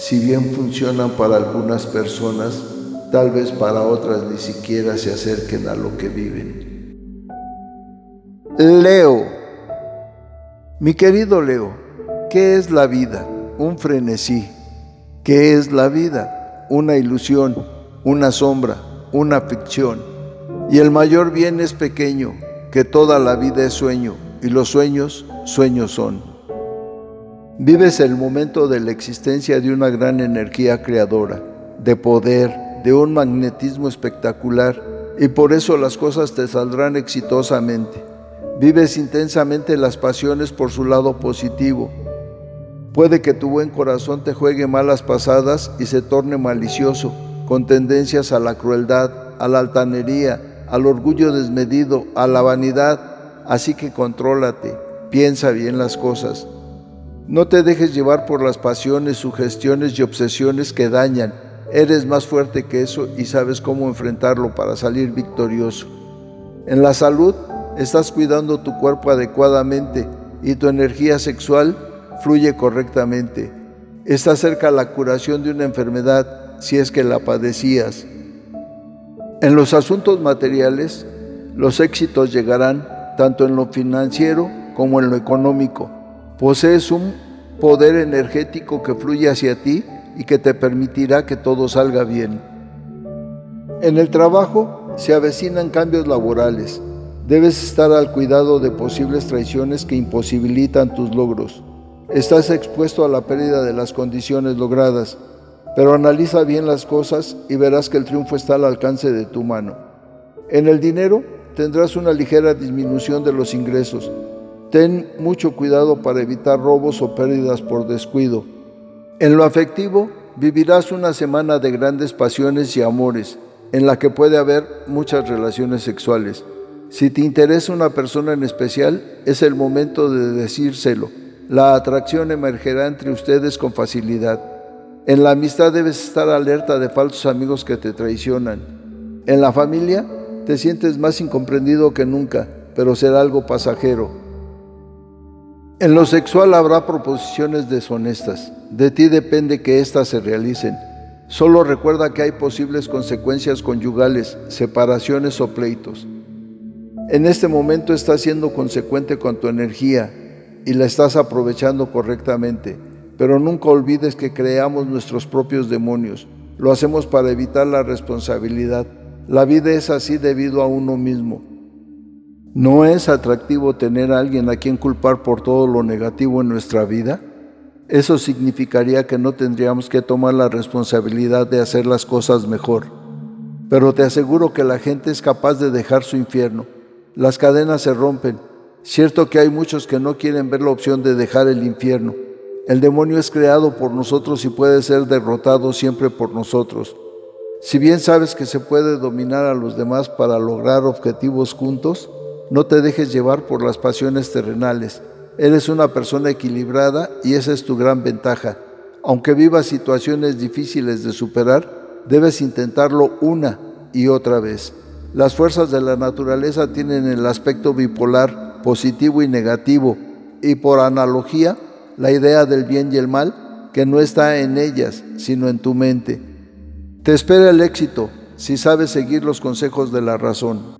si bien funcionan para algunas personas, tal vez para otras ni siquiera se acerquen a lo que viven. Leo mi querido Leo, ¿qué es la vida? Un frenesí. ¿Qué es la vida? Una ilusión, una sombra, una ficción. Y el mayor bien es pequeño, que toda la vida es sueño, y los sueños, sueños son. Vives el momento de la existencia de una gran energía creadora, de poder, de un magnetismo espectacular, y por eso las cosas te saldrán exitosamente. Vives intensamente las pasiones por su lado positivo. Puede que tu buen corazón te juegue malas pasadas y se torne malicioso, con tendencias a la crueldad, a la altanería, al orgullo desmedido, a la vanidad. Así que contrólate, piensa bien las cosas. No te dejes llevar por las pasiones, sugestiones y obsesiones que dañan. Eres más fuerte que eso y sabes cómo enfrentarlo para salir victorioso. En la salud, estás cuidando tu cuerpo adecuadamente y tu energía sexual fluye correctamente. Está cerca la curación de una enfermedad si es que la padecías. En los asuntos materiales, los éxitos llegarán tanto en lo financiero como en lo económico. Posees un poder energético que fluye hacia ti y que te permitirá que todo salga bien. En el trabajo se avecinan cambios laborales Debes estar al cuidado de posibles traiciones que imposibilitan tus logros. Estás expuesto a la pérdida de las condiciones logradas, pero analiza bien las cosas y verás que el triunfo está al alcance de tu mano. En el dinero tendrás una ligera disminución de los ingresos. Ten mucho cuidado para evitar robos o pérdidas por descuido. En lo afectivo, vivirás una semana de grandes pasiones y amores, en la que puede haber muchas relaciones sexuales. Si te interesa una persona en especial, es el momento de decírselo. La atracción emergerá entre ustedes con facilidad. En la amistad debes estar alerta de falsos amigos que te traicionan. En la familia te sientes más incomprendido que nunca, pero será algo pasajero. En lo sexual habrá proposiciones deshonestas. De ti depende que éstas se realicen. Solo recuerda que hay posibles consecuencias conyugales, separaciones o pleitos. En este momento estás siendo consecuente con tu energía y la estás aprovechando correctamente, pero nunca olvides que creamos nuestros propios demonios. Lo hacemos para evitar la responsabilidad. La vida es así debido a uno mismo. ¿No es atractivo tener a alguien a quien culpar por todo lo negativo en nuestra vida? Eso significaría que no tendríamos que tomar la responsabilidad de hacer las cosas mejor. Pero te aseguro que la gente es capaz de dejar su infierno las cadenas se rompen. Cierto que hay muchos que no quieren ver la opción de dejar el infierno. El demonio es creado por nosotros y puede ser derrotado siempre por nosotros. Si bien sabes que se puede dominar a los demás para lograr objetivos juntos, no te dejes llevar por las pasiones terrenales. Eres una persona equilibrada y esa es tu gran ventaja. Aunque vivas situaciones difíciles de superar, debes intentarlo una y otra vez. Las fuerzas de la naturaleza tienen el aspecto bipolar, positivo y negativo, y por analogía, la idea del bien y el mal, que no está en ellas, sino en tu mente. Te espera el éxito si sabes seguir los consejos de la razón.